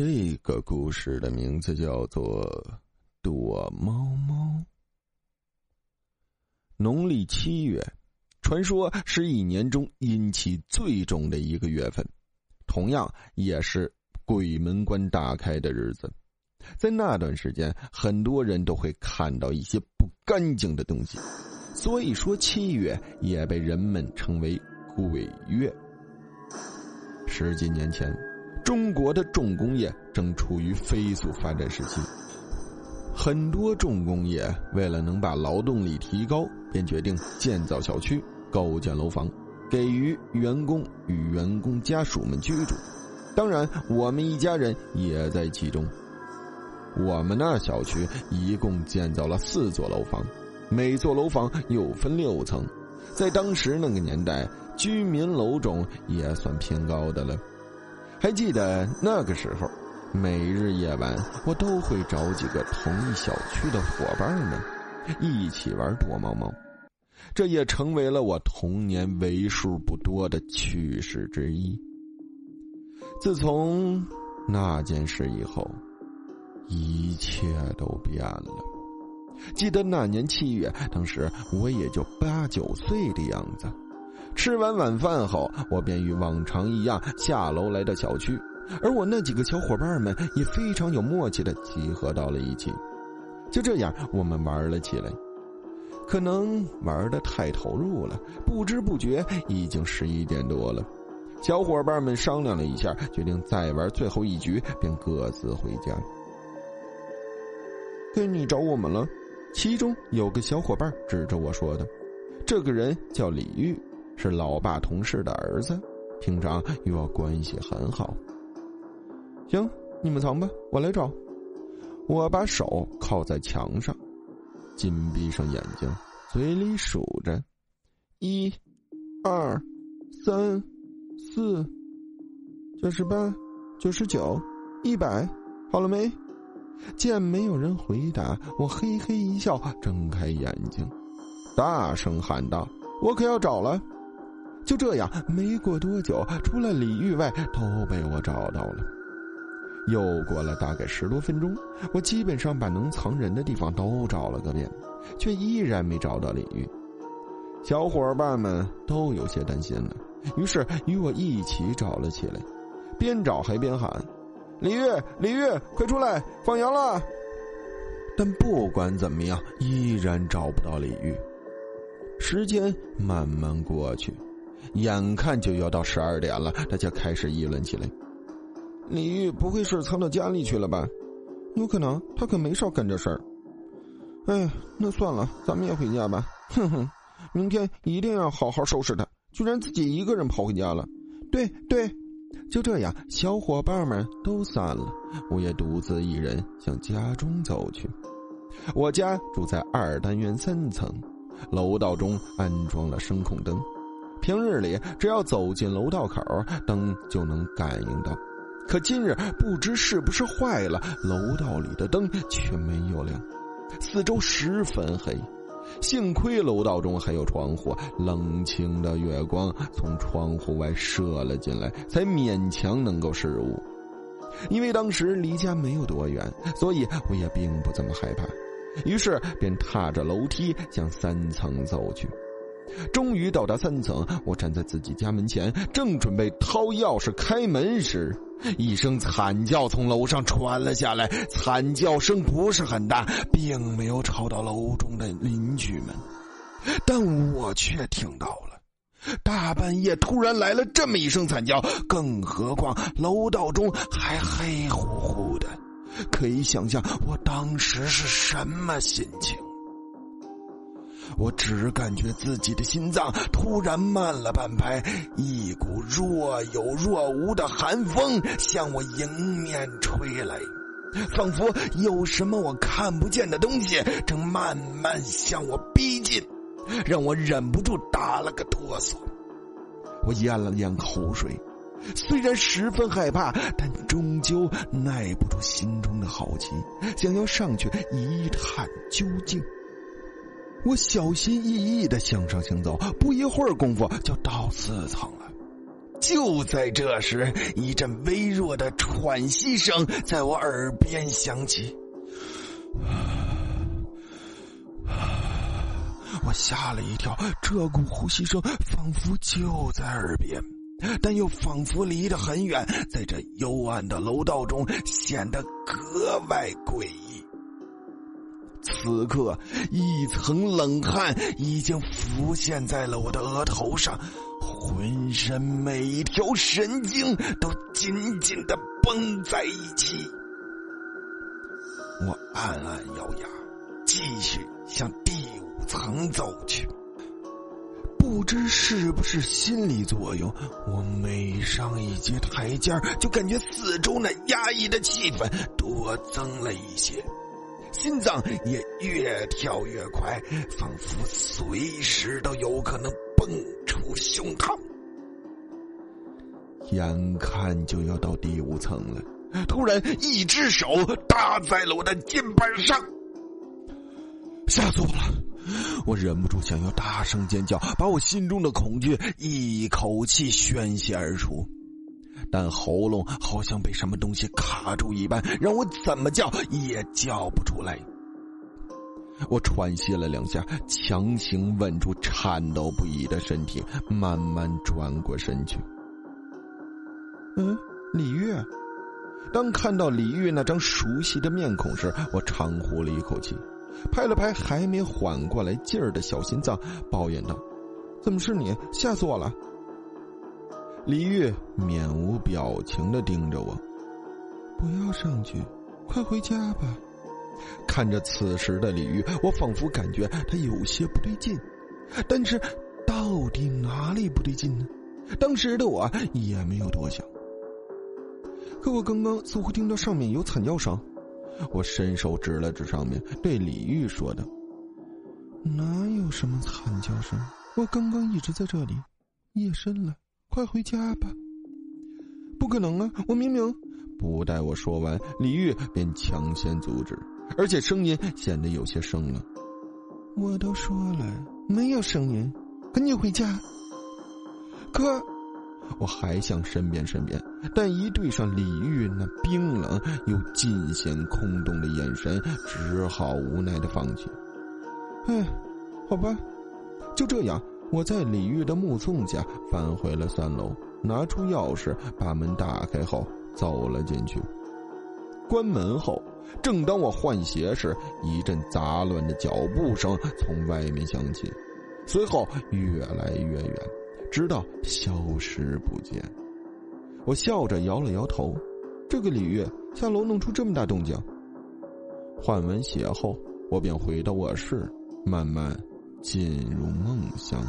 这个故事的名字叫做《躲猫猫》。农历七月，传说是一年中阴气最重的一个月份，同样也是鬼门关大开的日子。在那段时间，很多人都会看到一些不干净的东西，所以说七月也被人们称为鬼月。十几年前。中国的重工业正处于飞速发展时期，很多重工业为了能把劳动力提高，便决定建造小区、构建楼房，给予员工与员工家属们居住。当然，我们一家人也在其中。我们那小区一共建造了四座楼房，每座楼房又分六层，在当时那个年代，居民楼中也算偏高的了。还记得那个时候，每日夜晚我都会找几个同一小区的伙伴们，一起玩躲猫猫，这也成为了我童年为数不多的趣事之一。自从那件事以后，一切都变了。记得那年七月，当时我也就八九岁的样子。吃完晚饭后，我便与往常一样下楼来到小区，而我那几个小伙伴们也非常有默契的集合到了一起。就这样，我们玩了起来。可能玩的太投入了，不知不觉已经十一点多了。小伙伴们商量了一下，决定再玩最后一局，便各自回家。该你找我们了。其中有个小伙伴指着我说的：“这个人叫李玉。”是老爸同事的儿子，平常与我关系很好。行，你们藏吧，我来找。我把手靠在墙上，紧闭上眼睛，嘴里数着：一、二、三、四、九十八、九十九、一百，好了没？见没有人回答，我嘿嘿一笑，睁开眼睛，大声喊道：“我可要找了！”就这样，没过多久，除了李玉外，都被我找到了。又过了大概十多分钟，我基本上把能藏人的地方都找了个遍，却依然没找到李玉。小伙伴们都有些担心了，于是与我一起找了起来，边找还边喊：“李玉，李玉，快出来，放羊了！”但不管怎么样，依然找不到李玉。时间慢慢过去。眼看就要到十二点了，大家开始议论起来。李玉不会是藏到家里去了吧？有可能，他可没少干这事儿。哎，那算了，咱们也回家吧。哼哼，明天一定要好好收拾他。居然自己一个人跑回家了。对对，就这样，小伙伴们都散了，我也独自一人向家中走去。我家住在二单元三层，楼道中安装了声控灯。平日里，只要走进楼道口，灯就能感应到。可今日不知是不是坏了，楼道里的灯却没有亮，四周十分黑。幸亏楼道中还有窗户，冷清的月光从窗户外射了进来，才勉强能够视物。因为当时离家没有多远，所以我也并不怎么害怕，于是便踏着楼梯向三层走去。终于到达三层，我站在自己家门前，正准备掏钥匙开门时，一声惨叫从楼上传了下来。惨叫声不是很大，并没有吵到楼中的邻居们，但我却听到了。大半夜突然来了这么一声惨叫，更何况楼道中还黑乎乎的，可以想象我当时是什么心情。我只感觉自己的心脏突然慢了半拍，一股若有若无的寒风向我迎面吹来，仿佛有什么我看不见的东西正慢慢向我逼近，让我忍不住打了个哆嗦。我咽了咽口水，虽然十分害怕，但终究耐不住心中的好奇，想要上去一探究竟。我小心翼翼的向上行走，不一会儿功夫就到四层了。就在这时，一阵微弱的喘息声在我耳边响起。我吓了一跳，这股呼吸声仿佛就在耳边，但又仿佛离得很远，在这幽暗的楼道中显得格外诡异。此刻，一层冷汗已经浮现在了我的额头上，浑身每一条神经都紧紧的绷在一起。我暗暗咬牙，继续向第五层走去。不知是不是心理作用，我每上一阶台阶就感觉四周那压抑的气氛多增了一些。心脏也越跳越快，仿佛随时都有可能蹦出胸膛。眼看就要到第五层了，突然一只手搭在了我的肩膀上，吓死我了！我忍不住想要大声尖叫，把我心中的恐惧一口气宣泄而出。但喉咙好像被什么东西卡住一般，让我怎么叫也叫不出来。我喘息了两下，强行稳住颤抖不已的身体，慢慢转过身去。嗯，李玉。当看到李玉那张熟悉的面孔时，我长呼了一口气，拍了拍还没缓过来劲儿的小心脏，抱怨道：“怎么是你？吓死我了！”李玉面无表情的盯着我，不要上去，快回家吧。看着此时的李玉，我仿佛感觉他有些不对劲，但是到底哪里不对劲呢？当时的我也没有多想。可我刚刚似乎听到上面有惨叫声，我伸手指了指上面，对李玉说道：“哪有什么惨叫声？我刚刚一直在这里。夜深了。”快回家吧！不可能啊！我明明……不待我说完，李玉便抢先阻止，而且声音显得有些生了。我都说了，没有声音，赶紧回家。可，我还想申辩申辩，但一对上李玉那冰冷又尽显空洞的眼神，只好无奈的放弃。哎，好吧，就这样。我在李玉的目送下返回了三楼，拿出钥匙把门打开后走了进去。关门后，正当我换鞋时，一阵杂乱的脚步声从外面响起，随后越来越远，直到消失不见。我笑着摇了摇头，这个李玉下楼弄出这么大动静。换完鞋后，我便回到卧室，慢慢。进入梦乡。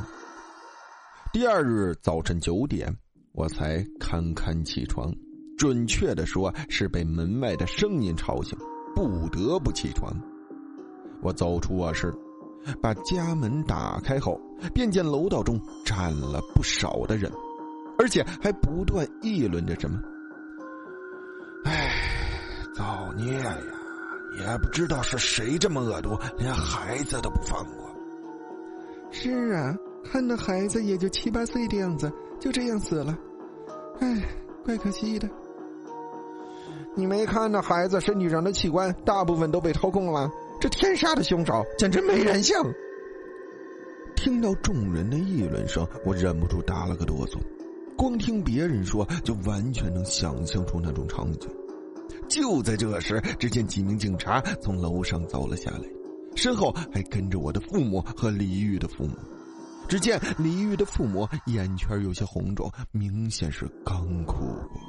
第二日早晨九点，我才堪堪起床，准确的说是被门外的声音吵醒，不得不起床。我走出卧室，把家门打开后，便见楼道中站了不少的人，而且还不断议论着什么。唉，造孽呀！也不知道是谁这么恶毒，连孩子都不放过。是啊，看那孩子也就七八岁的样子，就这样死了，唉，怪可惜的。你没看那孩子身体上的器官大部分都被掏空了，这天杀的凶手简直没人性。听到众人的议论声，我忍不住打了个哆嗦。光听别人说，就完全能想象出那种场景。就在这时，只见几名警察从楼上走了下来。身后还跟着我的父母和李玉的父母。只见李玉的父母眼圈有些红肿，明显是刚哭过。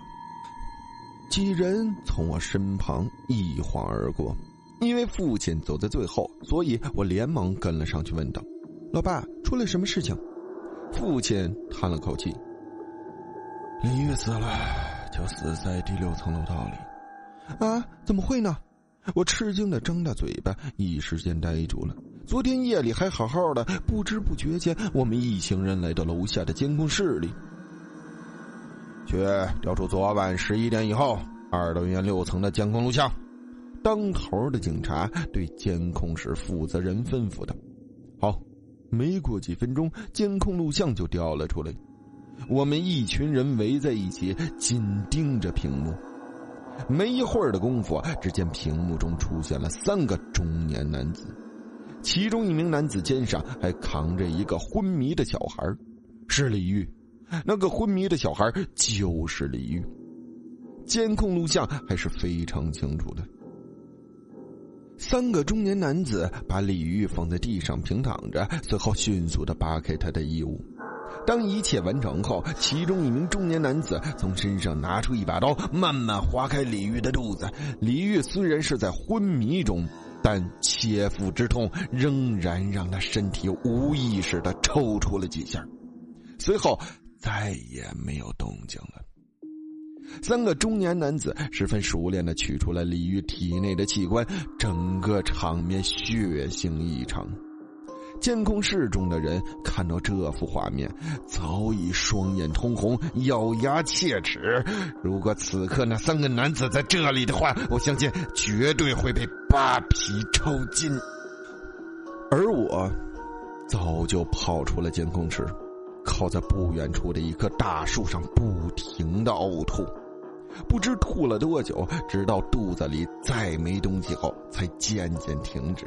几人从我身旁一晃而过，因为父亲走在最后，所以我连忙跟了上去，问道：“老爸，出了什么事情？”父亲叹了口气：“李玉死了，就死在第六层楼道里。”啊？怎么会呢？我吃惊的张大嘴巴，一时间呆住了。昨天夜里还好好的，不知不觉间，我们一行人来到楼下的监控室里，去调出昨晚十一点以后二楼院六层的监控录像。当头的警察对监控室负责人吩咐道：“好。”没过几分钟，监控录像就调了出来。我们一群人围在一起，紧盯着屏幕。没一会儿的功夫，只见屏幕中出现了三个中年男子，其中一名男子肩上还扛着一个昏迷的小孩，是李玉。那个昏迷的小孩就是李玉。监控录像还是非常清楚的。三个中年男子把李玉放在地上平躺着，随后迅速的扒开他的衣物。当一切完成后，其中一名中年男子从身上拿出一把刀，慢慢划开李玉的肚子。李玉虽然是在昏迷中，但切腹之痛仍然让他身体无意识的抽搐了几下，随后再也没有动静了。三个中年男子十分熟练的取出了李玉体内的器官，整个场面血腥异常。监控室中的人看到这幅画面，早已双眼通红，咬牙切齿。如果此刻那三个男子在这里的话，我相信绝对会被扒皮抽筋。而我，早就跑出了监控室，靠在不远处的一棵大树上，不停的呕吐。不知吐了多久，直到肚子里再没东西后，才渐渐停止。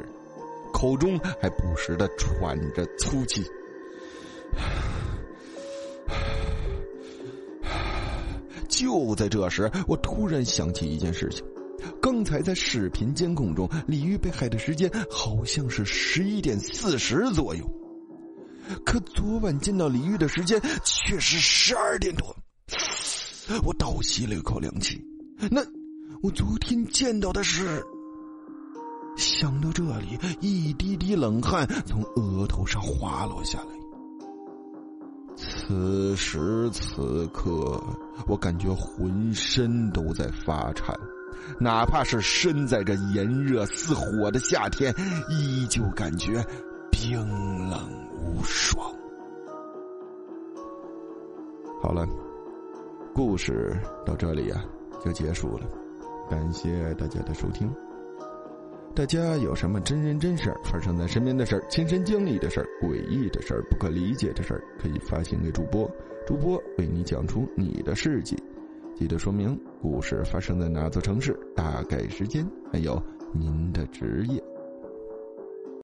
口中还不时的喘着粗气。就在这时，我突然想起一件事情：刚才在视频监控中，李玉被害的时间好像是十一点四十左右，可昨晚见到李玉的时间却是十二点多。我倒吸了一口凉气，那我昨天见到的是。想到这里，一滴滴冷汗从额头上滑落下来。此时此刻，我感觉浑身都在发颤，哪怕是身在这炎热似火的夏天，依旧感觉冰冷无爽。好了，故事到这里呀就结束了，感谢大家的收听。大家有什么真人真事儿发生在身边的事儿、亲身经历的事儿、诡异的事儿、不可理解的事儿，可以发信给主播，主播为你讲出你的事迹。记得说明故事发生在哪座城市、大概时间，还有您的职业。